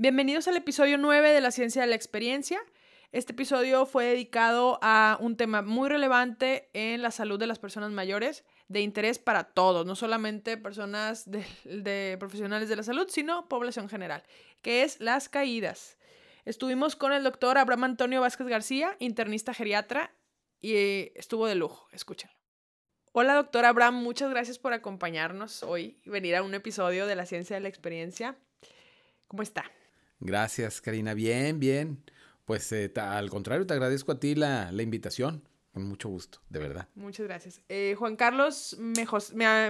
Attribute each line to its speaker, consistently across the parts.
Speaker 1: Bienvenidos al episodio 9 de la ciencia de la experiencia. Este episodio fue dedicado a un tema muy relevante en la salud de las personas mayores, de interés para todos, no solamente personas de, profesionales de la salud, sino población general, que es las caídas. Estuvimos con el doctor Abraham Antonio Vázquez García, internista geriatra, y eh, estuvo de lujo. Escúchenlo. Hola, doctor Abraham, muchas gracias por acompañarnos hoy y venir a un episodio de la ciencia de la experiencia. ¿Cómo está?
Speaker 2: Gracias, Karina. Bien, bien. Pues eh, al contrario, te agradezco a ti la, invitación. Con mucho gusto, de verdad.
Speaker 1: Muchas gracias. Eh, Juan Carlos me,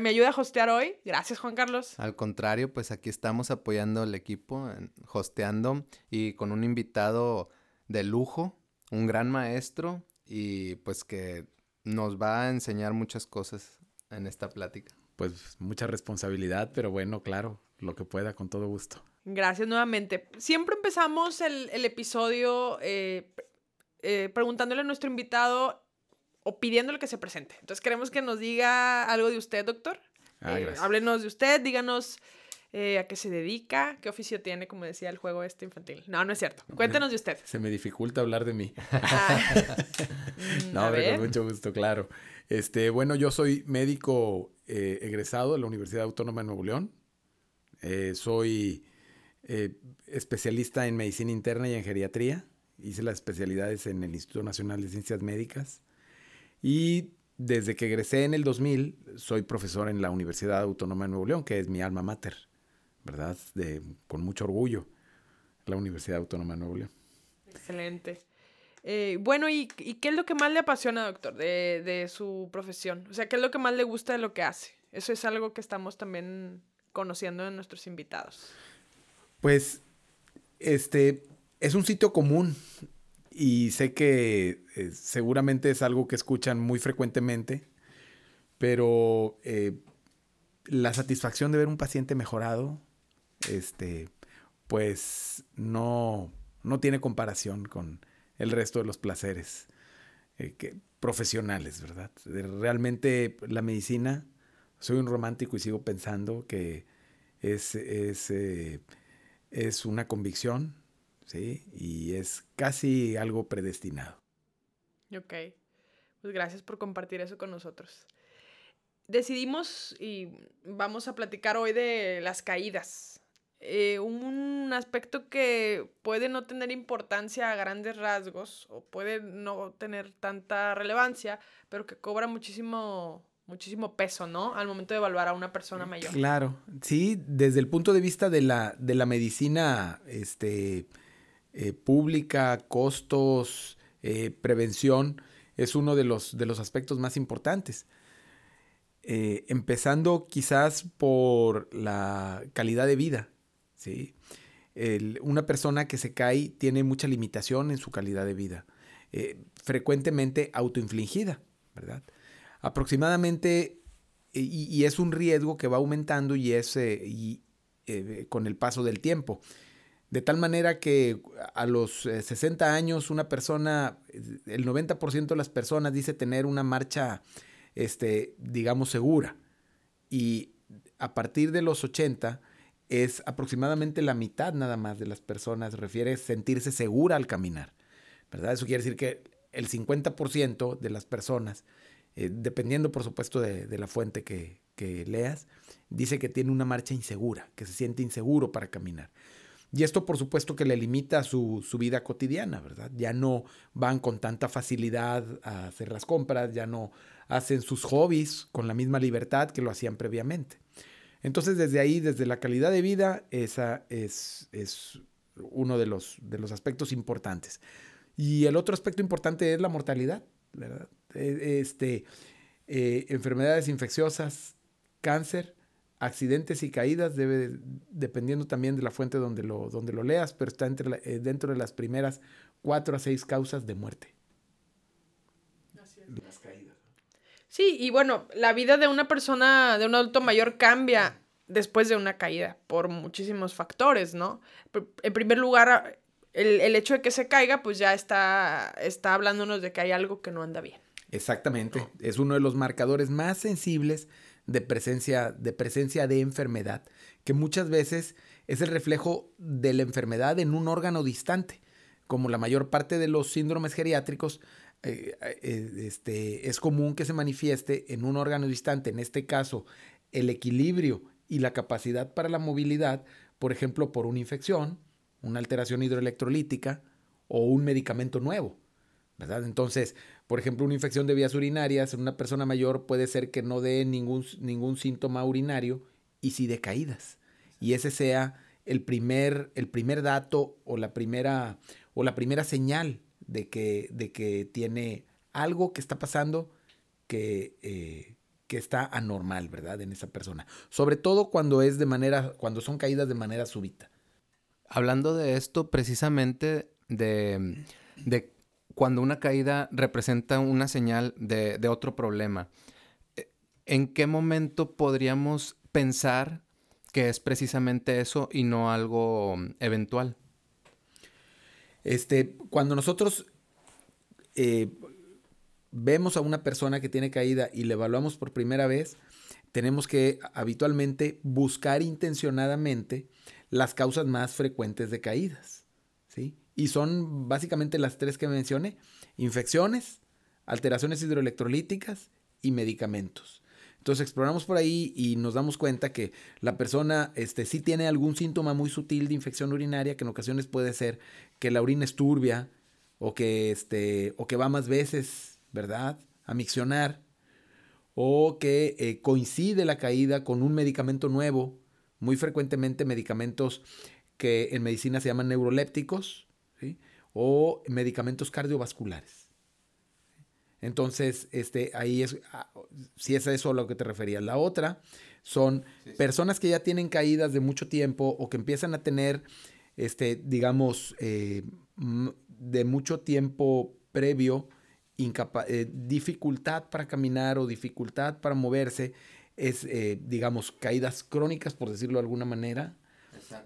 Speaker 1: me, ayuda a hostear hoy. Gracias, Juan Carlos.
Speaker 3: Al contrario, pues aquí estamos apoyando al equipo, hosteando y con un invitado de lujo, un gran maestro y pues que nos va a enseñar muchas cosas en esta plática.
Speaker 2: Pues mucha responsabilidad, pero bueno, claro, lo que pueda, con todo gusto.
Speaker 1: Gracias nuevamente. Siempre empezamos el, episodio eh, eh, preguntándole a nuestro invitado o pidiéndole que se presente. Entonces queremos que nos diga algo de usted, doctor. Ah, eh, háblenos de usted, díganos a qué se dedica, qué oficio tiene, como decía el juego este infantil. No, no es cierto. Cuéntenos de usted.
Speaker 2: Se me dificulta hablar de mí. Ah. no, con mucho gusto, claro. Este, bueno, yo soy médico egresado de la Universidad Autónoma de Nuevo León. Soy eh, especialista en medicina interna y en geriatría. Hice las especialidades en el Instituto Nacional de Ciencias Médicas. Y desde que egresé en el 2000, soy profesor en la Universidad Autónoma de Nuevo León, que es mi alma mater, ¿verdad? De, con mucho orgullo, la Universidad Autónoma de Nuevo León.
Speaker 1: Excelente. Eh, bueno, ¿y, qué es lo que más le apasiona, doctor, de, de, su profesión? O sea, ¿qué es lo que más le gusta de lo que hace? Eso es algo que estamos también conociendo en nuestros invitados.
Speaker 2: Pues, este, es un sitio común y sé que eh, seguramente es algo que escuchan muy frecuentemente, pero eh, la satisfacción de ver un paciente mejorado, este, pues no, no tiene comparación con el resto de los placeres eh, que, profesionales, ¿verdad? Realmente la medicina, soy un romántico y sigo pensando que es, es es una convicción, ¿sí? Y es casi algo predestinado.
Speaker 1: Ok, pues gracias por compartir eso con nosotros. Decidimos y vamos a platicar hoy de las caídas. Eh, un aspecto que puede no tener importancia a grandes rasgos o puede no tener tanta relevancia, pero que cobra muchísimo muchísimo peso, ¿no? Al momento de evaluar a una persona mayor.
Speaker 2: Claro, sí, desde el punto de vista de la, de la medicina este, eh, pública, costos, eh, prevención, es uno de los, de los aspectos más importantes. Eh, empezando quizás por la calidad de vida, ¿sí? una persona que se cae tiene mucha limitación en su calidad de vida, frecuentemente autoinfligida, ¿verdad? Aproximadamente, y, es un riesgo que va aumentando y es eh, y, eh, con el paso del tiempo. De tal manera que a los 60 eh, años una persona, el 90% de las personas dice tener una marcha, este, digamos, segura. Y a partir de los 80 es aproximadamente la mitad nada más de las personas refiere sentirse segura al caminar. ¿Verdad? Eso quiere decir que el 50% de las personas eh, dependiendo por supuesto de, la fuente que, leas, dice que tiene una marcha insegura, que se siente inseguro para caminar. Y esto por supuesto que le limita su, vida cotidiana, ¿verdad? Ya no van con tanta facilidad a hacer las compras, ya no hacen sus hobbies con la misma libertad que lo hacían previamente. Entonces desde ahí, desde la calidad de vida, esa es, es uno de los, de los aspectos importantes. Y el otro aspecto importante es la mortalidad, ¿verdad? E, este, eh, enfermedades infecciosas, cáncer, accidentes y caídas, debe, dependiendo también de la fuente donde lo, donde lo leas, pero está entre eh, dentro de las primeras cuatro a seis causas de muerte.
Speaker 1: Las caídas. Sí, y bueno, la vida de una persona, de un adulto mayor cambia después de una caída por muchísimos factores, ¿no? En primer lugar, el, el hecho de que se caiga, pues ya está, está hablándonos de que hay algo que no anda bien.
Speaker 2: Exactamente. Es uno de los marcadores más sensibles de presencia, de presencia de enfermedad, que muchas veces es el reflejo de la enfermedad en un órgano distante. Como la mayor parte de los síndromes geriátricos, eh, eh, este, es común que se manifieste en un órgano distante, en este caso el equilibrio y la capacidad para la movilidad, por ejemplo, por una infección, una alteración hidroelectrolítica o un medicamento nuevo. ¿verdad? Entonces, por ejemplo, una infección de vías urinarias en una persona mayor puede ser que no dé ningún, ningún síntoma urinario y sí de caídas. Y ese sea el primer, el primer dato o la primera, o la primera señal de que, de que tiene algo que está pasando que, eh, que está anormal, ¿verdad? En esa persona. Sobre todo cuando es de manera, cuando son caídas de manera súbita.
Speaker 3: Hablando de esto, precisamente de, de cuando una caída representa una señal de, otro problema, eh, ¿en qué momento podríamos pensar que es precisamente eso y no algo eventual?
Speaker 2: Este, cuando nosotros eh, vemos a una persona que tiene caída y le evaluamos por primera vez, tenemos que habitualmente buscar intencionadamente las causas más frecuentes de caídas. Y son básicamente las tres que mencioné. Infecciones, alteraciones hidroelectrolíticas y medicamentos. Entonces exploramos por ahí y nos damos cuenta que la persona este, sí tiene algún síntoma muy sutil de infección urinaria, que en ocasiones puede ser que la orina es turbia o que, este, o que va más veces, ¿verdad? A miccionar. O que eh, coincide la caída con un medicamento nuevo, muy frecuentemente medicamentos que en medicina se llaman neurolépticos, o medicamentos cardiovasculares. Entonces, este, ahí es, ah, si es eso a lo que te referías. La otra son personas que ya tienen caídas de mucho tiempo o que empiezan a tener, este, digamos, eh, de mucho tiempo previo, eh, dificultad para caminar o dificultad para moverse, es, eh, digamos, caídas crónicas, por decirlo de alguna manera,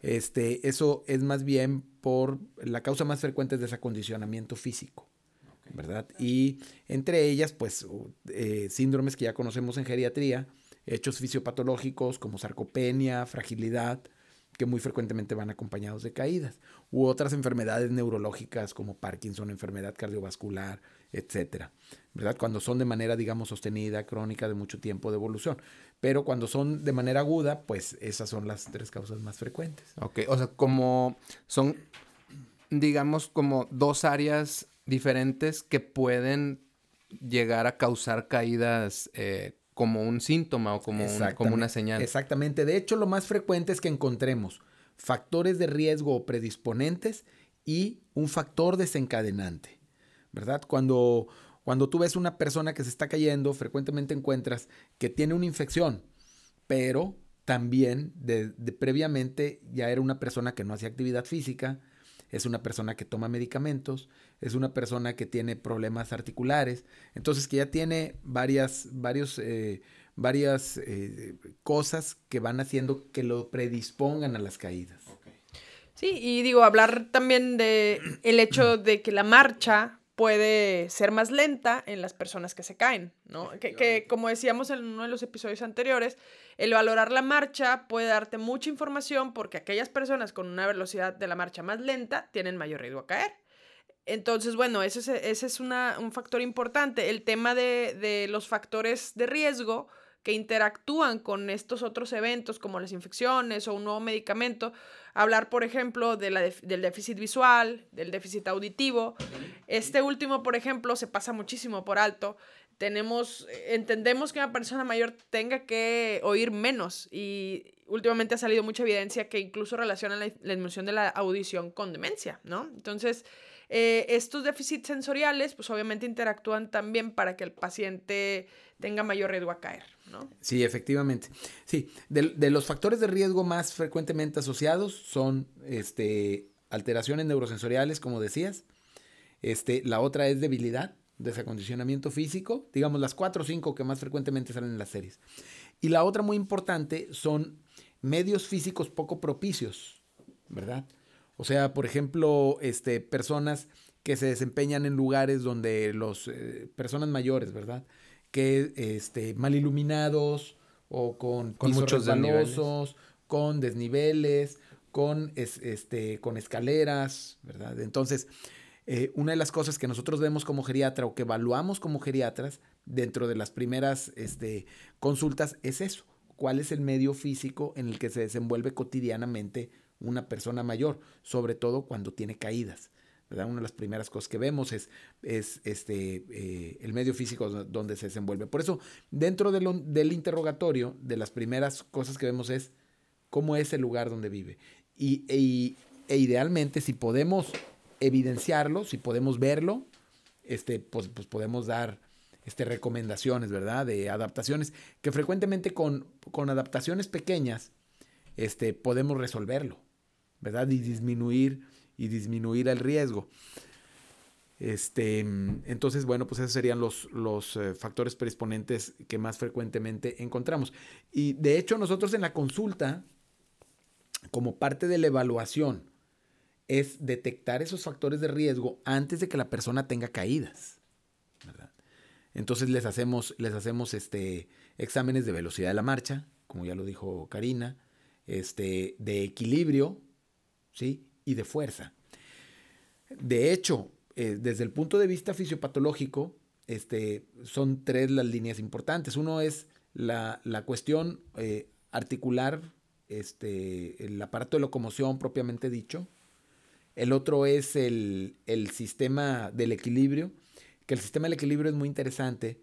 Speaker 2: este, eso es más bien por la causa más frecuente es desacondicionamiento físico. ¿Verdad? Y entre ellas, pues, eh, síndromes que ya conocemos en geriatría, hechos fisiopatológicos como sarcopenia, fragilidad, que muy frecuentemente van acompañados de caídas, u otras enfermedades neurológicas como Parkinson, enfermedad cardiovascular, etcétera, ¿verdad? Cuando son de manera, digamos, sostenida, crónica, de mucho tiempo de evolución. Pero cuando son de manera aguda, pues esas son las tres causas más frecuentes.
Speaker 3: Ok, o sea, como son, digamos, como dos áreas diferentes que pueden llegar a causar caídas eh, como un síntoma o como, como una señal.
Speaker 2: Exactamente. De hecho, lo más frecuente es que encontremos factores de riesgo o predisponentes y un factor desencadenante, ¿verdad? Cuando, cuando tú ves una persona que se está cayendo, frecuentemente encuentras que tiene una infección, pero también de previamente ya era una persona que no hacía actividad física, es una persona que toma medicamentos, es una persona que tiene problemas articulares, entonces que ya tiene varias, varios, eh, varias eh, cosas que van haciendo que lo predispongan a las caídas.
Speaker 1: Sí, y digo, hablar también de el hecho de que la marcha puede ser más lenta en las personas que se caen, ¿no? Que, que, como decíamos en uno de los episodios anteriores, el valorar la marcha puede darte mucha información porque aquellas personas con una velocidad de la marcha más lenta tienen mayor riesgo a caer. Entonces, bueno, ese es, ese es un factor importante. El tema de, de los factores de riesgo que interactúan con estos otros eventos como las infecciones o un nuevo medicamento. Hablar, por ejemplo, de la del déficit visual, del déficit auditivo. Este último, por ejemplo, se pasa muchísimo por alto. Tenemos, entendemos que una persona mayor tenga que oír menos y últimamente ha salido mucha evidencia que incluso relaciona la, la disminución de la audición con demencia, ¿no? Entonces, eh, estos déficits sensoriales, pues obviamente interactúan también para que el paciente tenga mayor riesgo a caer, ¿no?
Speaker 2: Sí, efectivamente. Sí, de, los factores de riesgo más frecuentemente asociados son este, alteraciones neurosensoriales, como decías. Este, la otra es debilidad, desacondicionamiento físico, digamos las cuatro o cinco que más frecuentemente salen en las series. Y la otra muy importante son medios físicos poco propicios, ¿verdad? O sea, por ejemplo, este, personas que se desempeñan en lugares donde los eh, personas mayores, ¿verdad? Que este, mal iluminados o con,
Speaker 3: con muchos desniveles.
Speaker 2: con desniveles, con, este, con escaleras, ¿verdad? Entonces, eh, una de las cosas que nosotros vemos como geriatra o que evaluamos como geriatras dentro de las primeras este, consultas es eso. ¿Cuál es el medio físico en el que se desenvuelve cotidianamente una persona mayor? Sobre todo cuando tiene caídas. Una de las primeras cosas que vemos es, es este, eh, el medio físico donde se desenvuelve. Por eso, dentro del interrogatorio, de las primeras cosas que vemos es cómo es el lugar donde vive. Y, e, e idealmente, si podemos evidenciarlo, si podemos verlo, este, pues, pues podemos dar este, recomendaciones, ¿verdad? De adaptaciones, que frecuentemente con, con adaptaciones pequeñas este, podemos resolverlo, ¿verdad? Y disminuir, y disminuir el riesgo. Este, entonces, bueno, pues esos serían los, los eh, factores predisponentes que más frecuentemente encontramos. Y de hecho, nosotros en la consulta como parte de la evaluación es detectar esos factores de riesgo antes de que la persona tenga caídas. Entonces les hacemos, les hacemos este, exámenes de velocidad de la marcha, como ya lo dijo Karina, este, de equilibrio ¿sí? Y de fuerza. De hecho, eh, desde el punto de vista fisiopatológico, este, son tres las líneas importantes. Uno es la, cuestión eh, articular este, el aparato de locomoción propiamente dicho. El otro es el, sistema del equilibrio, que el sistema del equilibrio es muy interesante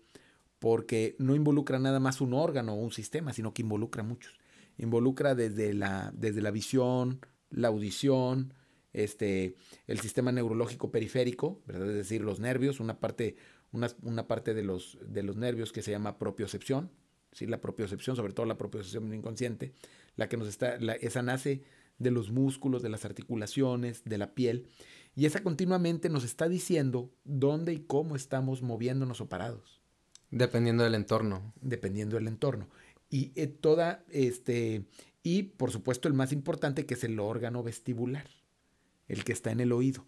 Speaker 2: porque no involucra nada más un órgano o un sistema, sino que involucra muchos. Involucra desde la, desde la visión, la audición, este, el sistema neurológico periférico, ¿verdad? es decir, los nervios, una parte, una, parte de, los, de los nervios que se llama propiocepción, ¿sí? la propiocepción, sobre todo la propiocepción inconsciente, la que nos está, esa nace de los músculos, de las articulaciones, de la piel, y esa continuamente nos está diciendo dónde y cómo estamos moviéndonos o parados.
Speaker 3: Dependiendo del entorno.
Speaker 2: Dependiendo del entorno. Y eh, toda, este, y por supuesto el más importante que es el órgano vestibular, el que está en el oído.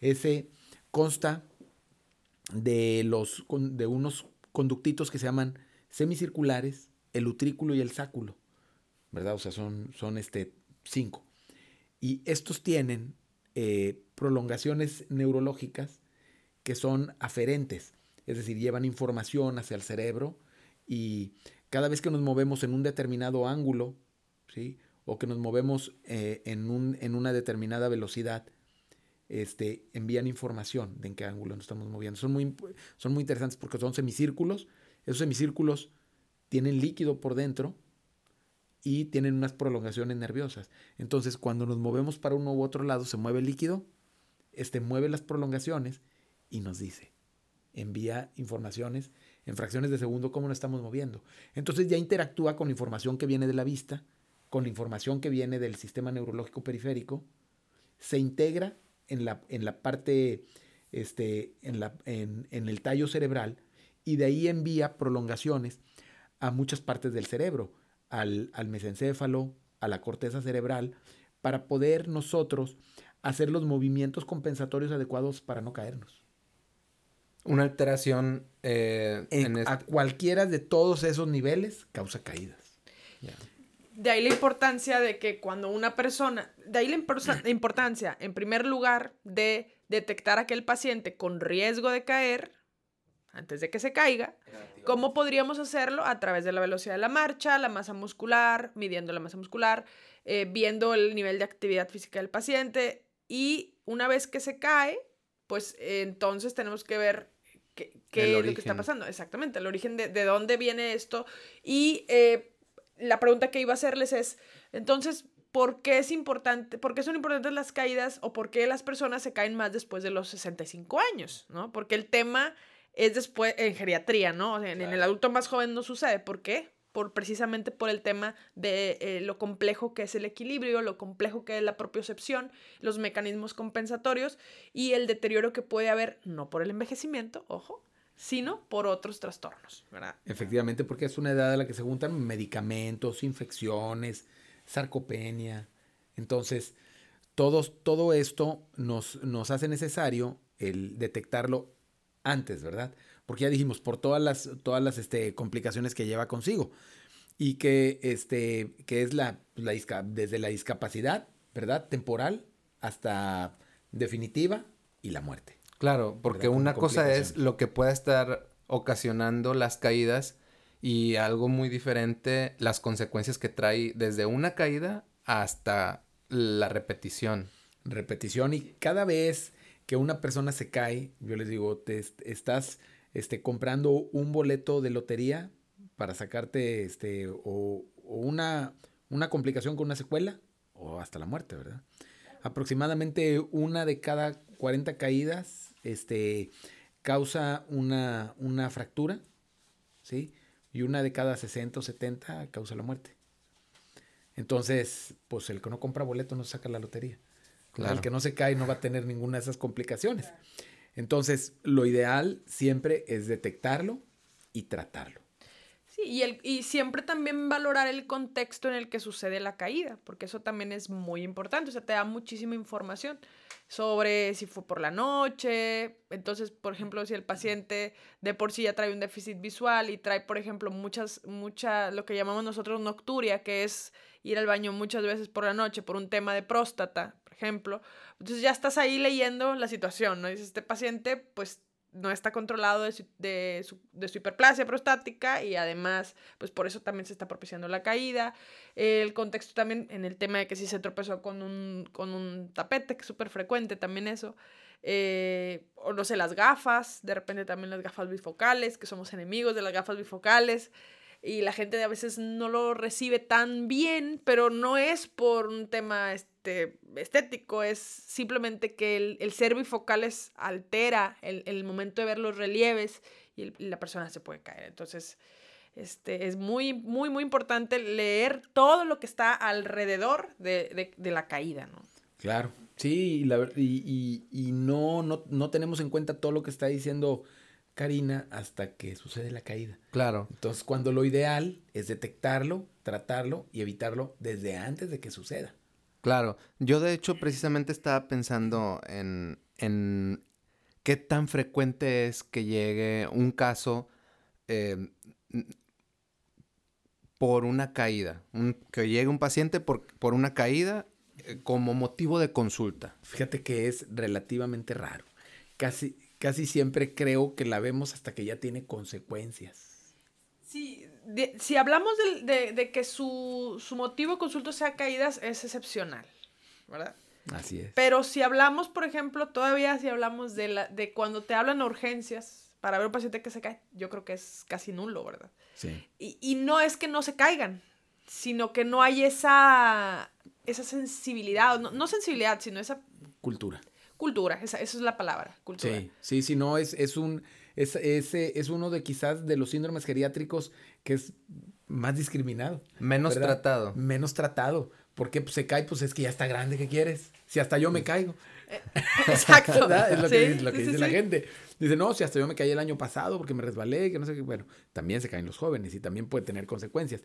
Speaker 2: Ese consta de, los, de unos conductitos que se llaman semicirculares, el utrículo y el sáculo. ¿verdad? O sea, son, son este, cinco. Y estos tienen eh, prolongaciones neurológicas que son aferentes, es decir, llevan información hacia el cerebro y cada vez que nos movemos en un determinado ángulo, o que nos movemos eh, en, un, en, una determinada velocidad, este, envían información de en qué ángulo nos estamos moviendo. Son muy, son muy interesantes porque son semicírculos. Esos semicírculos tienen líquido por dentro y tienen unas prolongaciones nerviosas. Entonces, cuando nos movemos para uno u otro lado, se mueve el líquido, este mueve las prolongaciones y nos dice, envía informaciones en fracciones de segundo cómo nos estamos moviendo. Entonces ya interactúa con información que viene de la vista, con la información que viene del sistema neurológico periférico, se integra en la, en la parte, este, en, la, en, en el tallo cerebral y de ahí envía prolongaciones a muchas partes del cerebro al, mesencéfalo, a la corteza cerebral, para poder nosotros hacer los movimientos compensatorios adecuados para no caernos.
Speaker 3: Una alteración eh,
Speaker 2: en, a cualquiera de todos esos niveles causa caídas.
Speaker 1: De ahí la importancia de que cuando una persona, de ahí la importancia, en primer lugar, de detectar a aquel paciente con riesgo de caer antes de que se caiga. ¿Cómo podríamos hacerlo? A través de la velocidad de la marcha, la masa muscular, midiendo la masa muscular, eh, viendo el nivel de actividad física del paciente y una vez que se cae, pues entonces tenemos que ver qué, es lo que está pasando. Exactamente, el origen de, de dónde viene esto. Y eh, la pregunta que iba a hacerles es, entonces, ¿por qué es importante, por qué son importantes las caídas o por qué las personas se caen más después de los 65 años? ¿no? Porque el tema es después en geriatría, ¿no? en, el adulto más joven no sucede. ¿Por qué? Por, precisamente por el tema de eh, lo complejo que es el equilibrio, lo complejo que es la propiocepción, los mecanismos compensatorios y el deterioro que puede haber, no por el envejecimiento, ojo, sino por otros trastornos, ¿verdad?
Speaker 2: Efectivamente, porque es una edad en la que se juntan medicamentos, infecciones, sarcopenia. Entonces, todos, todo esto nos, nos hace necesario el detectarlo antes, ¿verdad? Porque ya dijimos, por todas las, todas las este, complicaciones que lleva consigo. Y que, este, que es la, la desde la discapacidad ¿verdad? Temporal hasta definitiva y la muerte.
Speaker 3: Claro, porque una cosa es lo que pueda estar ocasionando las caídas y algo muy diferente, las consecuencias que trae desde una caída hasta la repetición.
Speaker 2: Repetición y cada vez que una persona se cae, yo les digo, te estás este, comprando un boleto de lotería para sacarte este, o, una, una complicación con una secuela o hasta la muerte, ¿verdad? Aproximadamente una de cada 40 caídas este, causa una, una fractura, ¿sí? Y una de cada 60 o 70 causa la muerte. Entonces, pues el que no compra boleto no saca la lotería. El que no se cae no va a tener ninguna de esas complicaciones. Entonces, lo ideal siempre es detectarlo y tratarlo.
Speaker 1: Y, el, y siempre también valorar el contexto en el que sucede la caída, porque eso también es muy importante, o sea, te da muchísima información sobre si fue por la noche, entonces, por ejemplo, si el paciente de por sí ya trae un déficit visual y trae, por ejemplo, muchas, mucha, lo que llamamos nosotros nocturia, que es ir al baño muchas veces por la noche por un tema de próstata, por ejemplo, entonces ya estás ahí leyendo la situación, ¿no? Dices, este paciente, pues no está controlado de su, de, su, de su, hiperplasia prostática y además, pues por eso también se está propiciando la caída. El contexto también en el tema de que si se tropezó con un, con un tapete, que es súper frecuente también eso. Eh, o no sé, las gafas, de repente también las gafas bifocales, que somos enemigos de las gafas bifocales y la gente a veces no lo recibe tan bien, pero no es por un tema este, estético, es simplemente que el, el ser bifocales altera el, el, momento de ver los relieves y, la persona se puede caer. Entonces, este, es muy, muy, muy importante leer todo lo que está alrededor de, de, la caída, ¿no?
Speaker 2: Claro, sí, y, y, y, no, no, no tenemos en cuenta todo lo que está diciendo Karina hasta que sucede la caída.
Speaker 3: Claro.
Speaker 2: Entonces, cuando lo ideal es detectarlo, tratarlo y evitarlo desde antes de que suceda.
Speaker 3: Claro, yo de hecho precisamente estaba pensando en, en qué tan frecuente es que llegue un caso eh, por una caída, que llegue un paciente por, por una caída eh, como motivo de consulta.
Speaker 2: Fíjate que es relativamente raro. Casi, casi siempre creo que la vemos hasta que ya tiene consecuencias.
Speaker 1: Sí, si hablamos de, de, que su, su, motivo de consulta sea caídas, es excepcional, ¿verdad?
Speaker 2: Así es.
Speaker 1: Pero si hablamos, por ejemplo, todavía si hablamos de, la, de cuando te hablan urgencias para ver un paciente que se cae, yo creo que es casi nulo, ¿verdad?
Speaker 2: Sí.
Speaker 1: Y, y no es que no se caigan, sino que no hay esa, esa sensibilidad, no, no sensibilidad, sino esa...
Speaker 2: Cultura.
Speaker 1: Cultura, esa, esa es la palabra, cultura.
Speaker 2: Sí, sí, sí, no, es, es un es, ese es uno de quizás de los síndromes geriátricos que es más discriminado.
Speaker 3: Menos tratado.
Speaker 2: Menos tratado. Porque pues, se cae, pues es que ya está grande, ¿qué quieres? Si hasta yo me caigo.
Speaker 1: Eh, exacto.
Speaker 2: Es lo que, lo que dice la gente. Dice, no, si hasta yo me caí el año pasado porque me resbalé, que no sé qué. Bueno, también se caen los jóvenes y también puede tener consecuencias.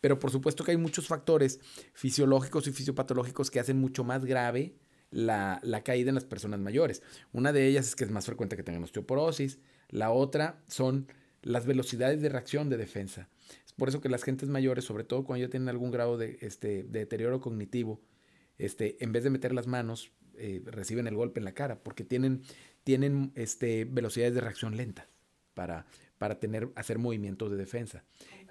Speaker 2: Pero por supuesto que hay muchos factores fisiológicos y fisiopatológicos que hacen mucho más grave la, la caída en las personas mayores. Una de ellas es que es más frecuente que tengan osteoporosis, la otra son las velocidades de reacción de defensa. Es por eso que las gentes mayores, sobre todo cuando ya tienen algún grado de, este, de deterioro cognitivo, este, en vez de meter las manos, eh, reciben el golpe en la cara, porque tienen, tienen este, velocidades de reacción lentas para, para tener, hacer movimientos de defensa.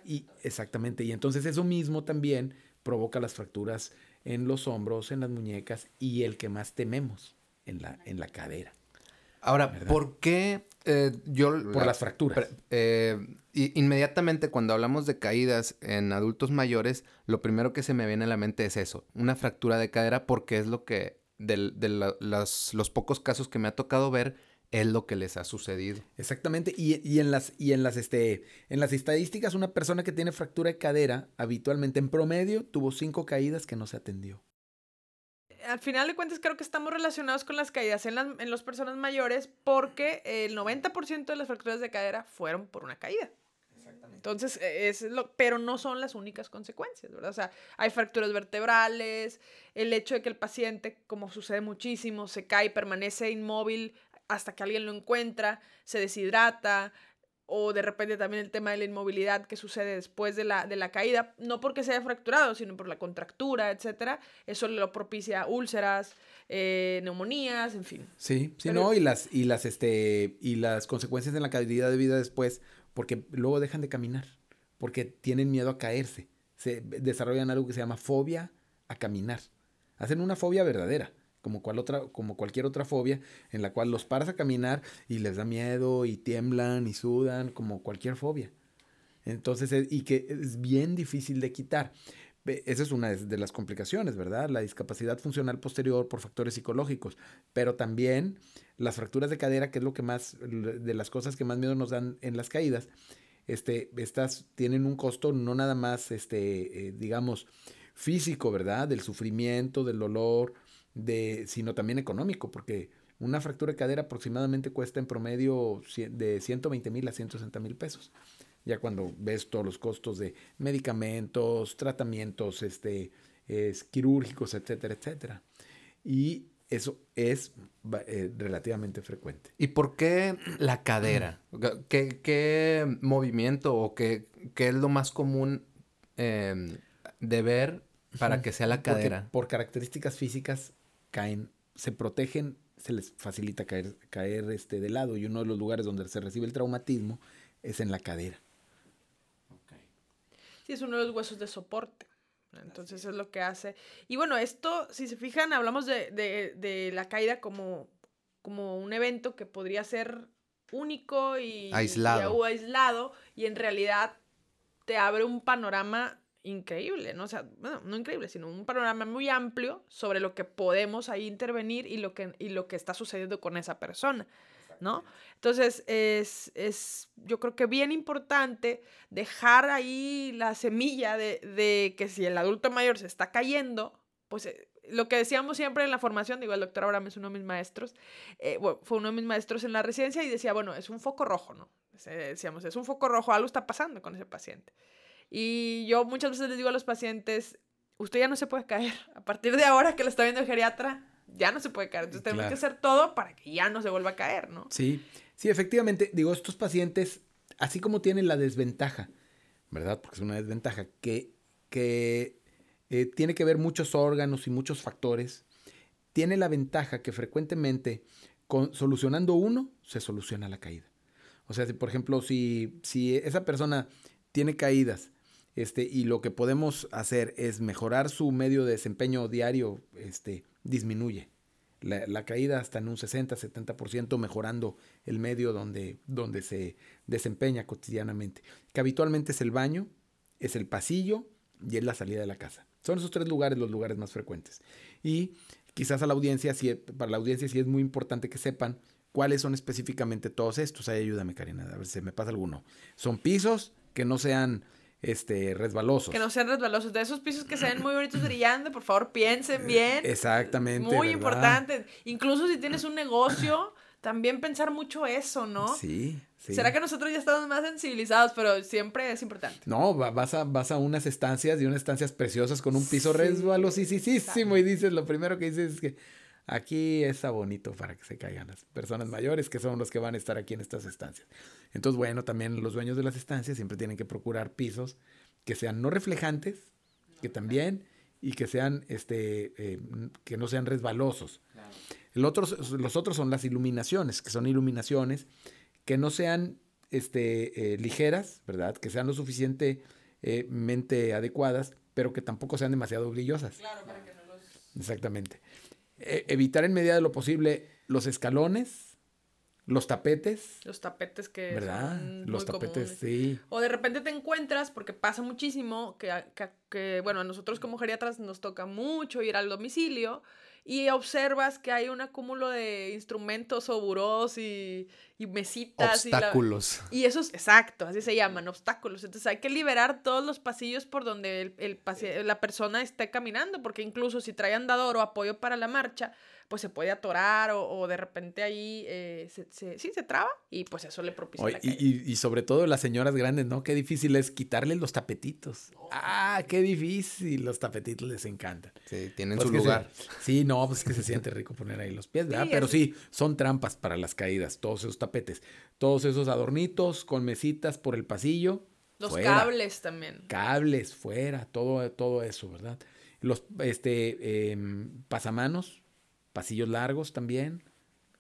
Speaker 2: Y exactamente, y entonces eso mismo también provoca las fracturas en los hombros, en las muñecas y el que más tememos, en la, en la cadera.
Speaker 3: Ahora, ¿por qué eh, yo...
Speaker 2: Por las fracturas.
Speaker 3: Eh, inmediatamente cuando hablamos de caídas en adultos mayores, lo primero que se me viene a la mente es eso, una fractura de cadera, porque es lo que, de, los, los, pocos casos que me ha tocado ver, es lo que les ha sucedido.
Speaker 2: Exactamente, y, y, en, las, y en, las, este, en las estadísticas, una persona que tiene fractura de cadera, habitualmente en promedio, tuvo cinco caídas que no se atendió
Speaker 1: al final de cuentas creo que estamos relacionados con las caídas en, las, en las personas mayores porque el 90% de las fracturas de cadera fueron por una caída. Exactamente. Entonces, e, es lo, pero no son las únicas consecuencias, ¿verdad? O sea, hay fracturas vertebrales, el hecho de que el paciente, como sucede muchísimo, se cae y permanece inmóvil hasta que alguien lo encuentra, se deshidrata, o de repente también el tema de la inmovilidad que sucede después de la, de la caída, no porque se haya fracturado, sino por la contractura, etcétera, eso lo propicia úlceras, eh, neumonías, en fin.
Speaker 2: Sí, sí, no, y las, y las, este, y las consecuencias en la calidad de vida después, porque luego dejan de caminar, porque tienen miedo a caerse, se desarrollan algo que se llama fobia a caminar, hacen una fobia verdadera como, cual otra, como cualquier otra fobia, en la cual los paras a caminar y les da miedo y tiemblan y sudan, como cualquier fobia. Entonces, eh, y que es bien difícil de quitar. Esa es una de las complicaciones, ¿verdad? La discapacidad funcional posterior por factores psicológicos, pero también las fracturas de cadera, que es lo que más, de las cosas que más miedo nos dan en las caídas, este, estas tienen un costo no nada más, este, eh, digamos, físico, ¿verdad? Del sufrimiento, del dolor, de, sino también económico, porque una fractura de cadera aproximadamente cuesta en promedio de 120 mil a 160 mil pesos. Ya cuando ves todos los costos de medicamentos, tratamientos este, quirúrgicos, etcétera, etcétera. Y eso es eh, relativamente frecuente.
Speaker 3: ¿Y por qué la cadera? ¿Qué, qué movimiento o qué, qué, es lo más común em, de ver para que sea la cadera?
Speaker 2: por características físicas caen, se protegen, se les facilita caer, caer este, de lado y uno de los lugares donde se recibe el traumatismo es en la cadera.
Speaker 1: Sí, es uno de los huesos de soporte. Entonces es lo que hace. Y bueno, esto, si se fijan, hablamos de, de, la caída como, como un evento que podría ser único y
Speaker 3: aislado.
Speaker 1: Y, aislado y en realidad te abre un panorama increíble, ¿no? O sea, bueno, no increíble, sino un panorama muy amplio sobre lo que podemos ahí intervenir y lo que, y lo que está sucediendo con esa persona, ¿no? Entonces, es, es, yo creo que bien importante dejar ahí la semilla de, de que si el adulto mayor se está cayendo, pues eh, lo que decíamos siempre en la formación, digo, el doctor Abraham es uno de mis maestros, eh, bueno, fue uno de mis maestros en la residencia y decía, bueno, es un foco rojo, ¿no? Decíamos, es un foco rojo, algo está pasando con ese paciente. Y yo muchas veces les digo a los pacientes, usted ya no se puede caer. A partir de ahora que lo está viendo el geriatra, ya no se puede caer. Entonces tenemos que hacer todo para que ya no se vuelva a caer, ¿no?
Speaker 2: Sí, sí, efectivamente. Digo, estos pacientes, así como tienen la desventaja, ¿verdad? Porque es una desventaja, que, que eh, tiene que ver muchos órganos y muchos factores, tiene la ventaja que frecuentemente con, solucionando uno, se soluciona la caída. O sea, si, por ejemplo, si, si esa persona tiene caídas, este, y lo que podemos hacer es mejorar su medio de desempeño diario, este, disminuye. La, caída hasta en un 60-70% mejorando el medio donde, donde se desempeña cotidianamente. Que habitualmente es el baño, es el pasillo y es la salida de la casa. Son esos tres lugares los lugares más frecuentes. Y quizás a la audiencia, si, para la audiencia sí es muy importante que sepan cuáles son específicamente todos estos. Ahí ayúdame, Karina, a ver si me pasa alguno. Son pisos, que no sean este, resbalosos.
Speaker 1: Que no sean resbalosos. De esos pisos que se ven muy bonitos brillando, por favor, piensen bien.
Speaker 2: Exactamente.
Speaker 1: Muy importante. Incluso si tienes un negocio, también pensar mucho eso, ¿no?
Speaker 2: Sí. Sí.
Speaker 1: ¿Será que nosotros ya estamos más sensibilizados? Pero siempre es importante.
Speaker 2: No, vas a, vas a unas estancias y unas estancias preciosas con un piso sí, resbalosísimo y dices, lo primero que dices es que aquí está bonito para que se caigan las personas mayores que son los que van a estar aquí en estas estancias. Entonces, bueno, también los dueños de las estancias siempre tienen que procurar pisos que sean no reflejantes, que también, y que sean, este, eh, que no sean resbalosos. El otro, los otros son las iluminaciones, que son iluminaciones que no sean este, eh, ligeras, ¿verdad? Que sean lo suficientemente adecuadas, pero que tampoco sean demasiado brillosas.
Speaker 1: Claro, para que no los...
Speaker 2: Exactamente. E, evitar en medida de lo posible los escalones, los tapetes.
Speaker 1: Los tapetes que.
Speaker 2: ¿Verdad?
Speaker 1: Son
Speaker 2: los tapetes, sí.
Speaker 1: O de repente te encuentras, porque pasa muchísimo, que, que, que, bueno, a nosotros como geriatras nos toca mucho ir al domicilio y observas que hay un acúmulo de instrumentos o burós y, y mesitas.
Speaker 3: Obstáculos.
Speaker 1: Y, y, esos, exacto, así se llaman, obstáculos. Entonces hay que liberar todos los pasillos por donde el, el la persona esté caminando, porque incluso si trae andador o apoyo para la marcha, pues se puede atorar o, de repente ahí eh, se, sí se traba y pues eso le propicia la
Speaker 2: y, y, sobre todo las señoras grandes, ¿no? Qué difícil es quitarles los tapetitos. Ah, qué difícil. Los tapetitos les encantan.
Speaker 3: Sí, tienen pues su lugar.
Speaker 2: sí, no, pues que se siente rico poner ahí los pies, ¿verdad? Pero sí, son trampas para las caídas, todos esos tapetes. Todos esos adornitos con mesitas por el pasillo.
Speaker 1: Los cables también.
Speaker 2: Cables, fuera, todo, todo eso, ¿verdad? Los este, em, pasamanos, pasillos largos también.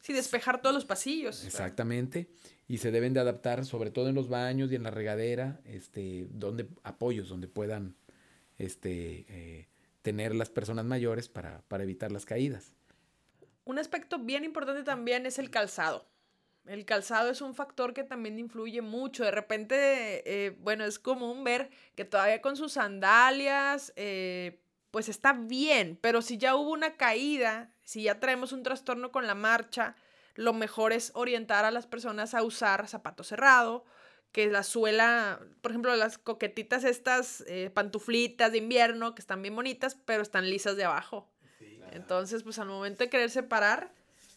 Speaker 1: Sí, despejar todos los pasillos.
Speaker 2: Exactamente. Y se deben de adaptar, sobre todo en los baños y en la regadera, este, donde, apoyos donde puedan este, eh, tener las personas mayores para, para evitar las caídas.
Speaker 1: Un aspecto bien importante también es el calzado. El calzado es un factor que también influye mucho. De repente, eh, bueno, es común ver que todavía con sus sandalias, eh, pues está bien, pero si ya hubo una caída, si ya traemos un trastorno con la marcha, lo mejor es orientar a las personas a usar zapato cerrado, que la suela, por ejemplo, las coquetitas estas, eh, pantuflitas de invierno, que están bien bonitas, pero están lisas de abajo. Entonces, pues al momento de querer separar,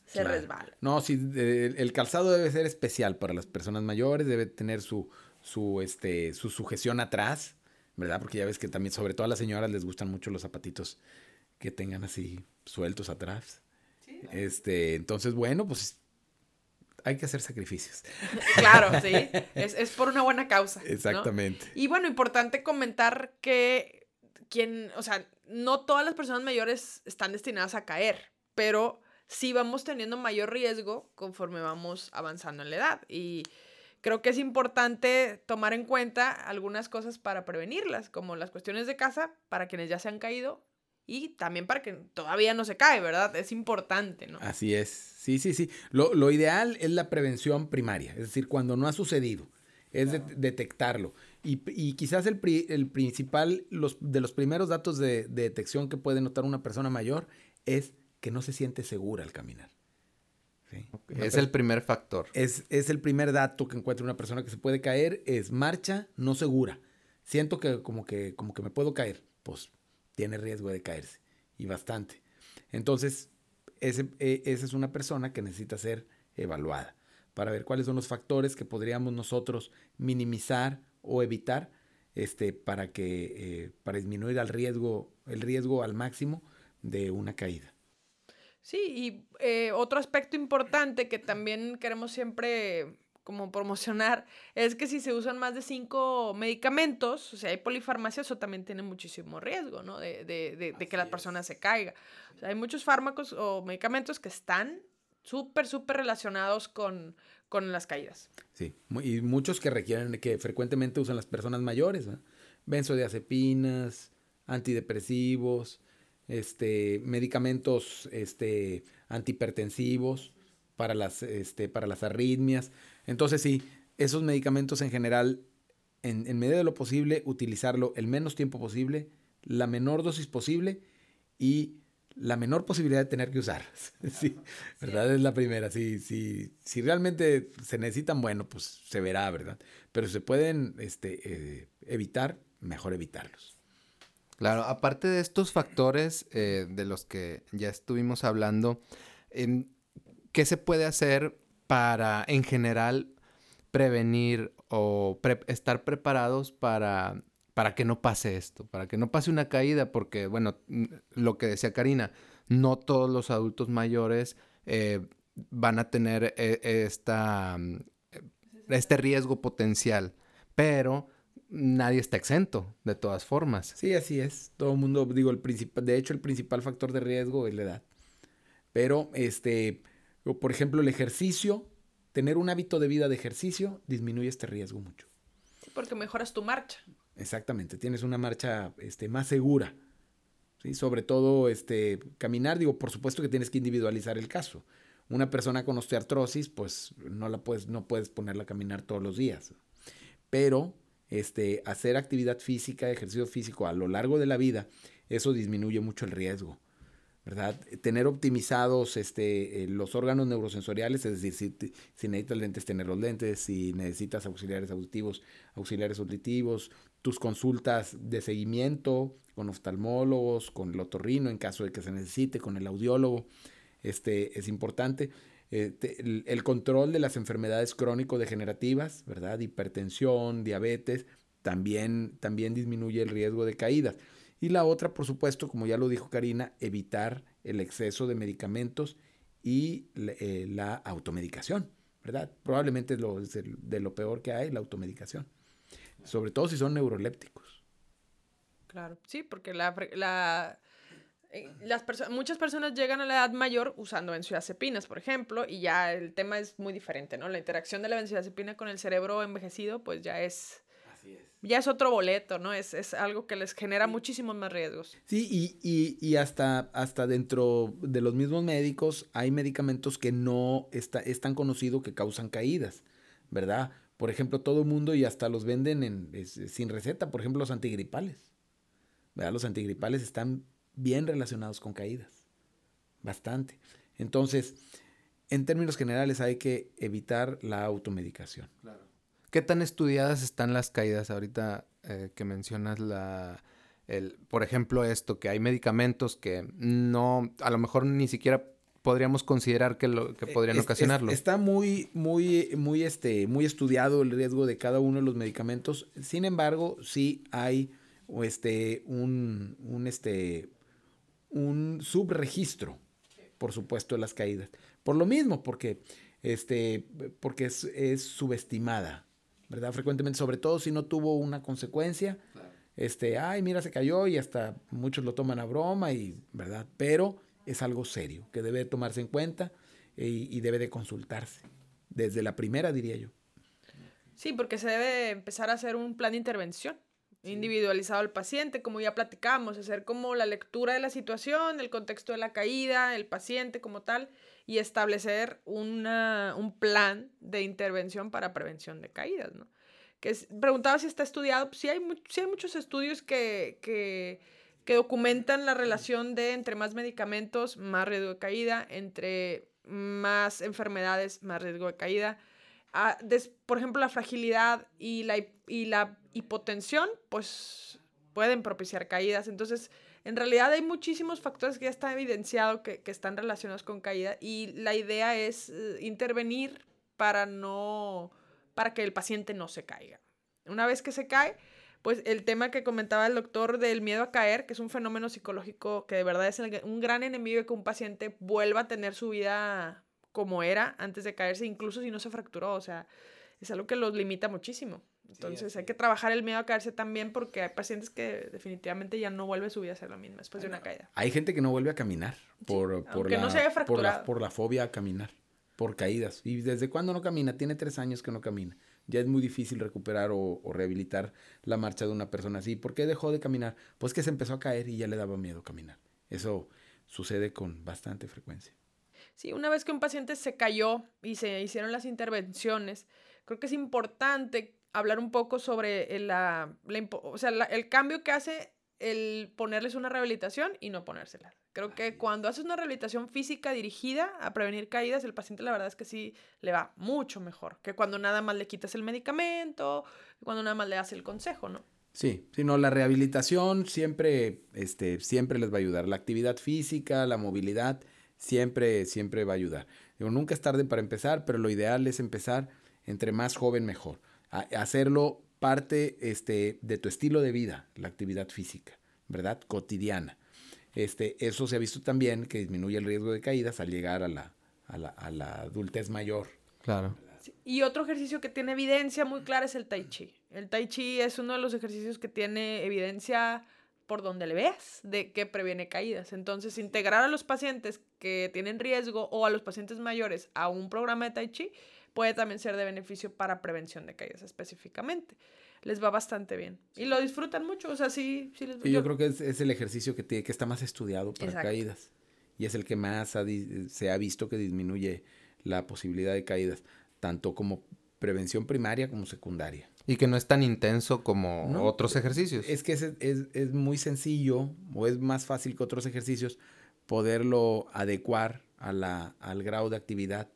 Speaker 1: se resbala.
Speaker 2: No, sí, el calzado debe ser especial para las personas mayores, debe tener su, su, este, su sujeción atrás, ¿verdad? Porque ya ves que también, sobre todo a las señoras, les gustan mucho los zapatitos que tengan así sueltos atrás. Este, entonces, bueno, pues hay que hacer sacrificios.
Speaker 1: Claro, sí. Es, es por una buena causa.
Speaker 2: Exactamente.
Speaker 1: Y bueno, importante comentar que quien, o sea, no todas las personas mayores están destinadas a caer, pero sí vamos teniendo mayor riesgo conforme vamos avanzando en la edad. Y creo que es importante tomar en cuenta algunas cosas para prevenirlas, como las cuestiones de casa para quienes ya se han caído y también para que todavía no se cae, ¿verdad? Es importante, ¿no?
Speaker 2: Así es. Sí, sí, sí. Lo, ideal es la prevención primaria, es decir, cuando no ha sucedido, es detectarlo. Y, quizás el, el principal, los, de los primeros datos de, de detección que puede notar una persona mayor es que no se siente segura al caminar.
Speaker 3: Es el primer factor.
Speaker 2: Es, es, el primer dato que encuentra una persona que se puede caer, es marcha no segura. Siento que como que, como que me puedo caer. Pues tiene riesgo de caerse y bastante. Entonces, ese, e, esa es una persona que necesita ser evaluada para ver cuáles son los factores que podríamos nosotros minimizar o evitar este, para, que, eh, para disminuir el riesgo, el riesgo al máximo de una caída.
Speaker 1: Sí, y eh, otro aspecto importante que también queremos siempre como promocionar es que si se usan más de cinco medicamentos, o sea, hay polifarmacia, eso también tiene muchísimo riesgo, ¿no? De, de, de, que la persona se caiga. O sea, hay muchos fármacos o medicamentos que están súper, súper relacionados con, con las caídas.
Speaker 2: Sí, y muchos que requieren, que frecuentemente usan las personas mayores, ¿no? Benzodiazepinas, antidepresivos, este, medicamentos este, antihipertensivos para las, este, para las arritmias. Entonces sí, esos medicamentos en general, en, en medida de lo posible, utilizarlo el menos tiempo posible, la menor dosis posible y la menor posibilidad de tener que usar. sí, ¿verdad? Es la primera. Si, si, si realmente se necesitan, bueno, pues se verá, ¿verdad? Pero si se pueden este, eh, evitar, mejor evitarlos.
Speaker 3: Claro, aparte de estos factores eh, de los que ya estuvimos hablando, ¿qué se puede hacer para, en general, prevenir o estar preparados para, para que no pase esto, para que no pase una caída? Porque, bueno, lo que decía Karina, no todos los adultos mayores eh, van a tener eh, esta, este riesgo potencial, pero nadie está exento, de todas formas.
Speaker 2: Sí, así es. Todo el mundo, digo, el principal, de hecho, el principal factor de riesgo es la edad. Pero, este, por ejemplo, el ejercicio, tener un hábito de vida de ejercicio disminuye este riesgo mucho.
Speaker 1: Sí, porque mejoras tu marcha.
Speaker 2: Exactamente, tienes una marcha este, más segura. ¿sí? Sobre todo, este, caminar, digo, por supuesto que tienes que individualizar el caso. Una persona con osteoartrosis, pues no la puedes, no puedes ponerla a caminar todos los días. Pero este, hacer actividad física, ejercicio físico a lo largo de la vida, eso disminuye mucho el riesgo. ¿Verdad? Tener optimizados este, eh, los órganos neurosensoriales, es decir, si, si, necesitas lentes, tener los lentes, si necesitas auxiliares auditivos, auxiliares auditivos, tus consultas de seguimiento con oftalmólogos, con el otorrino en caso de que se necesite, con el audiólogo, este, es importante. Eh, el, control de las enfermedades crónico-degenerativas, ¿verdad? Hipertensión, diabetes, también, también disminuye el riesgo de caídas. Y la otra, por supuesto, como ya lo dijo Karina, evitar el exceso de medicamentos y eh, la automedicación, ¿verdad? Probablemente es, lo, de, lo peor que hay, la automedicación. Sobre todo si son neurolépticos.
Speaker 1: Claro, sí, porque la, la eh, las muchas personas llegan a la edad mayor usando benzodiazepinas, por ejemplo, y ya el tema es muy diferente, ¿no? La interacción de la benzodiazepina con el cerebro envejecido, pues ya es ya es otro boleto, ¿no? Es, es algo que les genera muchísimos más riesgos.
Speaker 2: Sí, y, y, y, hasta, hasta dentro de los mismos médicos hay medicamentos que no está, es tan conocido que causan caídas, ¿verdad? Por ejemplo, todo el mundo y hasta los venden en, sin receta, por ejemplo, los antigripales. ¿verdad? Los antigripales están bien relacionados con caídas, bastante. Entonces, en términos generales hay que evitar la automedicación.
Speaker 3: Claro. ¿Qué tan estudiadas están las caídas ahorita eh, que mencionas la... El, por ejemplo, esto, que hay medicamentos que no, a lo mejor ni siquiera podríamos considerar que, lo, que podrían ocasionarlo.
Speaker 2: está muy, muy, muy, este, muy estudiado el riesgo de cada uno de los medicamentos. Sin embargo, sí hay este, un, un, este, un subregistro, por supuesto, de las caídas. Por lo mismo, porque, este, porque es, es subestimada ¿verdad? Frecuentemente, sobre todo si no tuvo una consecuencia. Este, ay, mira, se cayó y hasta muchos lo toman a broma y, ¿verdad? Pero es algo serio que debe tomarse en cuenta y, debe de consultarse. Desde la primera, diría yo.
Speaker 1: Sí, porque se debe empezar a hacer un plan de intervención individualizado al paciente, como ya platicamos, hacer como la lectura de la situación, el contexto de la caída, el paciente como tal, y establecer una, un plan de intervención para prevención de caídas, ¿no? Que preguntaba si está estudiado, sí hay, hay muchos estudios que, que, que documentan la relación de entre más medicamentos, más riesgo de caída, entre más enfermedades, más riesgo de caída. Ah, por ejemplo, la fragilidad y la, y la hipotensión, pues pueden propiciar caídas. Entonces, en realidad hay muchísimos factores que ya están evidenciados que, están relacionados con caída y la idea es eh, intervenir para no, para que el paciente no se caiga. Una vez que se cae, pues el tema que comentaba el doctor del miedo a caer, que es un fenómeno psicológico que de verdad es un gran enemigo que un paciente vuelva a tener su vida como era antes de caerse, incluso si no se fracturó, o sea, es algo que los limita muchísimo. Entonces hay que trabajar el miedo a caerse también porque hay pacientes que definitivamente ya no vuelve su vida a ser la misma después de una caída.
Speaker 2: Hay gente que no vuelve a caminar por, por, la, por, la, por la fobia a caminar, por caídas. ¿Y desde cuándo no camina? Tiene tres años que no camina. Ya es muy difícil recuperar o, o rehabilitar la marcha de una persona así. ¿Por qué dejó de caminar? Pues que se empezó a caer y ya le daba miedo caminar. Eso sucede con bastante frecuencia.
Speaker 1: Sí, una vez que un paciente se cayó y se hicieron las intervenciones, creo que es importante hablar un poco sobre el, la, o sea, el cambio que hace el ponerles una rehabilitación y no ponérsela. Creo que cuando haces una rehabilitación física dirigida a prevenir caídas, el paciente la verdad es que sí le va mucho mejor que cuando nada más le quitas el medicamento, cuando nada más le das el consejo, ¿no?
Speaker 2: Sí, sino la rehabilitación siempre, este, siempre les va a ayudar. La actividad física, la movilidad, siempre, siempre va a ayudar. Digo, nunca es tarde para empezar, pero lo ideal es empezar entre más joven mejor hacerlo parte este, de tu estilo de vida, la actividad física, ¿verdad? Cotidiana. Este, eso se ha visto también que disminuye el riesgo de caídas al llegar a la, a la, a la adultez mayor.
Speaker 3: Claro.
Speaker 1: Y otro ejercicio que tiene evidencia muy clara es el tai chi. El tai chi es uno de los ejercicios que tiene evidencia por donde le veas de que previene caídas. Entonces, integrar a los pacientes que tienen riesgo o a los pacientes mayores a un programa de tai chi puede también ser de beneficio para prevención de caídas específicamente. Les va bastante bien. Y lo disfrutan mucho, o sea, sí, sí les
Speaker 2: yo, creo que es, el ejercicio que, tiene, que está más estudiado para caídas. Y es el que más se ha visto que disminuye la posibilidad de caídas, tanto como prevención primaria como secundaria.
Speaker 3: Y que no es tan intenso como otros ejercicios.
Speaker 2: Es que es, es, es, muy sencillo o es más fácil que otros ejercicios poderlo adecuar a la, al grado de actividad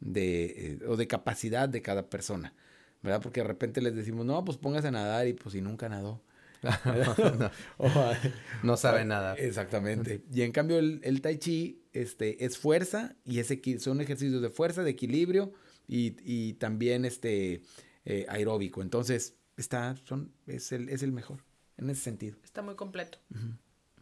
Speaker 2: de, eh, o de capacidad de cada persona, ¿verdad? Porque de repente les decimos, no, pues póngase a nadar y pues si nunca nadó.
Speaker 3: no, sabe nada.
Speaker 2: Exactamente. Y en cambio el, tai chi este, es fuerza y es son ejercicios de fuerza, de equilibrio y, también este, eh, aeróbico. Entonces, está, son, es, el, es el mejor en ese sentido.
Speaker 1: Está muy completo.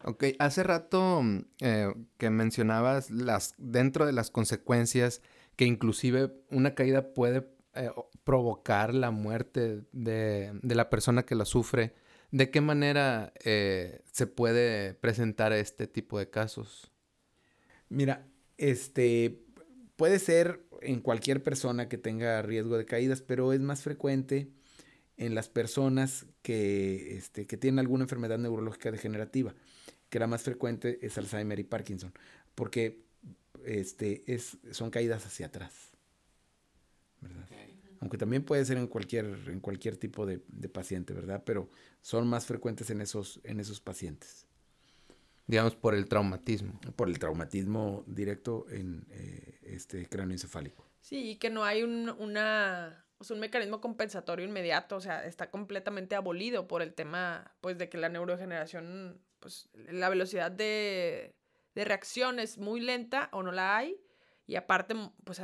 Speaker 3: Ok, hace rato eh, que mencionabas las, dentro de las consecuencias que inclusive una caída puede eh, provocar la muerte de, la persona que la sufre. ¿De qué manera eh, se puede presentar este tipo de casos?
Speaker 2: Mira, este puede ser en cualquier persona que tenga riesgo de caídas, pero es más frecuente en las personas que, este, que tienen alguna enfermedad neurológica degenerativa, que la más frecuente es Alzheimer y Parkinson, porque este, es, son caídas hacia atrás. Aunque también puede ser en cualquier, en cualquier tipo de, paciente, ¿verdad? Pero son más frecuentes en esos, en esos pacientes.
Speaker 3: Digamos por el traumatismo.
Speaker 2: Por el traumatismo directo en eh, este cráneo encefálico.
Speaker 1: Sí, y que no hay un, una, un mecanismo compensatorio inmediato, o sea, está completamente abolido por el tema, pues, de que la neurodegeneración, pues, la velocidad de, de reacción es muy lenta o no la hay, y aparte, pues,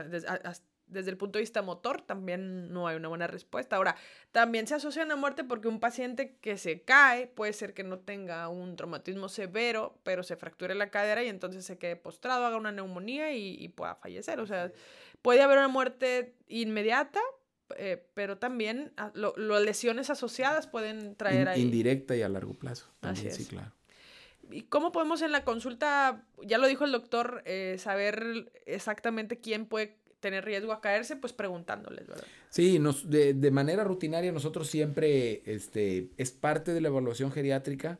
Speaker 1: desde el punto de vista motor también no hay una buena respuesta. Ahora, también se asocia a una muerte porque un paciente que se cae puede ser que no tenga un traumatismo severo, pero se fracture la cadera y entonces se quede postrado, haga una neumonía y, pueda fallecer. O sea, puede haber una muerte inmediata, eh, pero también ah, las lesiones asociadas pueden traer ahí.
Speaker 2: Indirecta y a largo plazo. Así es. Sí, claro.
Speaker 1: ¿Y cómo podemos en la consulta, ya lo dijo el doctor, eh, saber exactamente quién puede tener riesgo a caerse, pues preguntándoles, ¿verdad?
Speaker 2: Sí, nos, de, de, manera rutinaria nosotros siempre, este, es parte de la evaluación geriátrica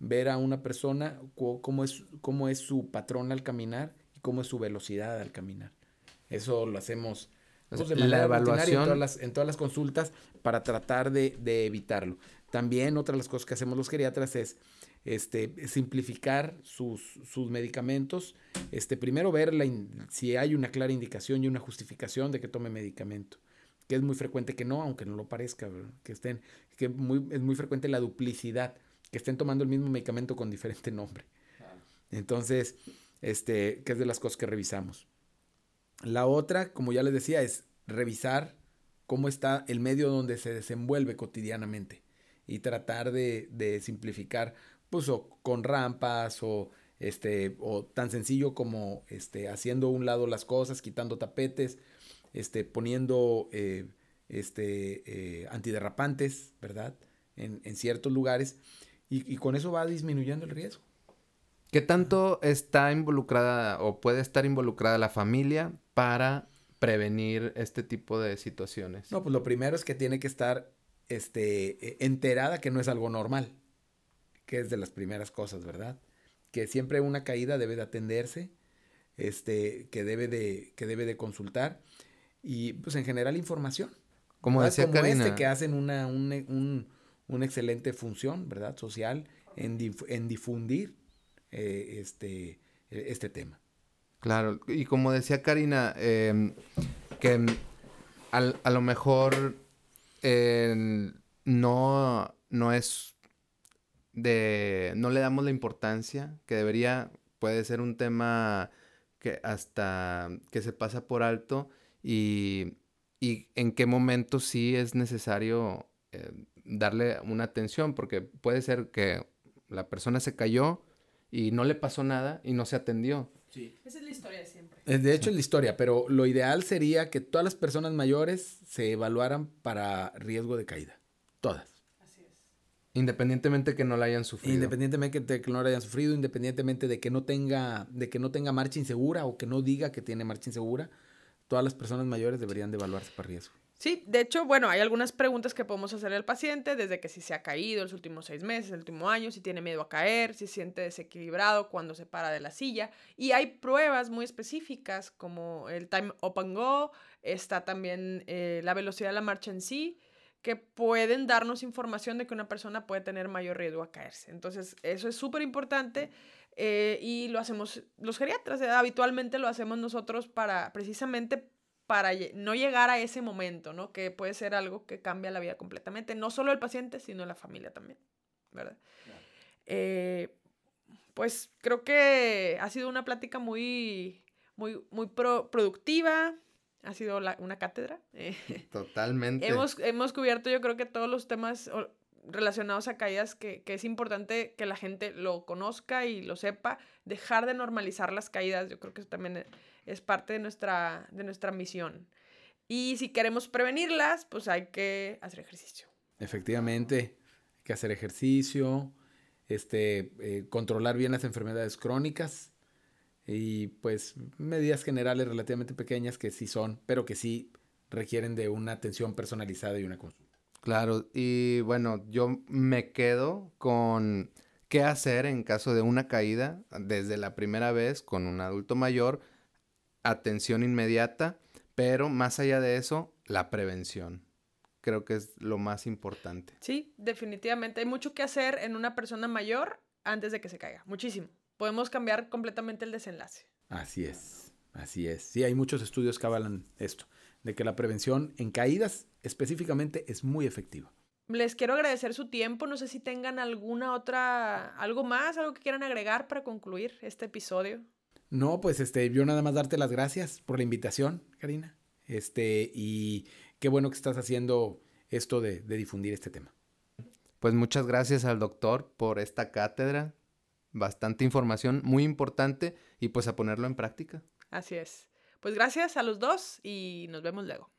Speaker 2: ver a una persona cómo es, cómo es su patrón al caminar y cómo es su velocidad al caminar. Eso lo hacemos pues, de manera la evaluación en todas, las, en todas las consultas para tratar de, de evitarlo. También otra de las cosas que hacemos los geriatras es este, simplificar sus, sus medicamentos. Este, primero ver la si hay una clara indicación y una justificación de que tome medicamento. Que es muy frecuente que no, aunque no lo parezca, que estén, que muy, es muy frecuente la duplicidad, que estén tomando el mismo medicamento con diferente nombre. Entonces, este, que es de las cosas que revisamos. La otra, como ya les decía, es revisar cómo está el medio donde se desenvuelve cotidianamente y tratar de, de simplificar pues o con rampas o este o tan sencillo como este haciendo un lado las cosas quitando tapetes este poniendo eh, este eh, antiderrapantes verdad en, ciertos lugares y, con eso va disminuyendo el riesgo.
Speaker 3: ¿Qué tanto está involucrada o puede estar involucrada la familia para prevenir este tipo de situaciones?
Speaker 2: No, pues lo primero es que tiene que estar este, e, enterada que no es algo normal que es de las primeras cosas, ¿verdad? Que siempre una caída debe de atenderse, este, que debe de, que debe de consultar y pues en general información.
Speaker 3: Como decía
Speaker 2: Como este que hacen una, una excelente función, ¿verdad? Social en, en difundir eh, este, este tema.
Speaker 3: Claro, y como decía Karina, em, que a lo mejor no, no es de no le damos la importancia que debería, puede ser un tema que hasta que se pasa por alto y, y en qué momento sí es necesario eh, darle una atención, porque puede ser que la persona se cayó y no le pasó nada y no se atendió.
Speaker 1: Sí. Esa es la historia de siempre.
Speaker 2: De hecho, es la historia, pero lo ideal sería que todas las personas mayores se evaluaran para riesgo de caída. Todas.
Speaker 3: Independientemente que no la hayan sufrido.
Speaker 2: Independientemente de que no la hayan sufrido, independientemente de que no tenga, de que no tenga marcha insegura o que no diga que tiene marcha insegura, todas las personas mayores deberían de evaluarse para riesgo.
Speaker 1: Sí, de hecho, bueno, hay algunas preguntas que podemos hacer al paciente, desde que si se ha caído los últimos seis meses, el último año, si tiene miedo a caer, si se siente desequilibrado cuando se para de la silla. Y hay pruebas muy específicas como el time up and go, está también eh, la velocidad de la marcha en sí, que pueden darnos información de que una persona puede tener mayor riesgo a caerse. Entonces, eso es súper importante eh, y lo hacemos los geriatras, ¿eh? habitualmente lo hacemos nosotros para precisamente para no llegar a ese momento, ¿no? Que puede ser algo que cambia la vida completamente, no solo el paciente, sino la familia también. ¿verdad? Eh, pues creo que ha sido una plática muy, muy, muy productiva. Ha sido una cátedra.
Speaker 3: Totalmente.
Speaker 1: hemos, hemos cubierto, yo creo que todos los temas relacionados a caídas que, que, es importante que la gente lo conozca y lo sepa. Dejar de normalizar las caídas, yo creo que eso también es parte de nuestra, de nuestra misión. Y si queremos prevenirlas, pues hay que hacer ejercicio.
Speaker 2: Efectivamente, hay que hacer ejercicio, este, eh, controlar bien las enfermedades crónicas y pues medidas generales relativamente pequeñas que sí son, pero que sí requieren de una atención personalizada y una consulta.
Speaker 3: Claro, y bueno, yo me quedo con qué hacer en caso de una caída desde la primera vez con un adulto mayor, atención inmediata, pero más allá de eso, la prevención creo que es lo más importante.
Speaker 1: Sí, definitivamente. Hay mucho que hacer en una persona mayor antes de que se caiga. Muchísimo. Podemos cambiar completamente el desenlace.
Speaker 2: Así es, así es. Sí, hay muchos estudios que avalan esto, de que la prevención en caídas específicamente es muy efectiva.
Speaker 1: Les quiero agradecer su tiempo. No sé si tengan alguna otra, algo más, algo que quieran agregar para concluir este episodio.
Speaker 2: No, pues este, yo nada más darte las gracias por la invitación, Karina. Este, y qué bueno que estás haciendo esto de, difundir este tema.
Speaker 3: Pues muchas gracias al doctor por esta cátedra. Bastante información, muy importante, y pues a ponerlo en práctica.
Speaker 1: Así es. Pues gracias a los dos y nos vemos luego.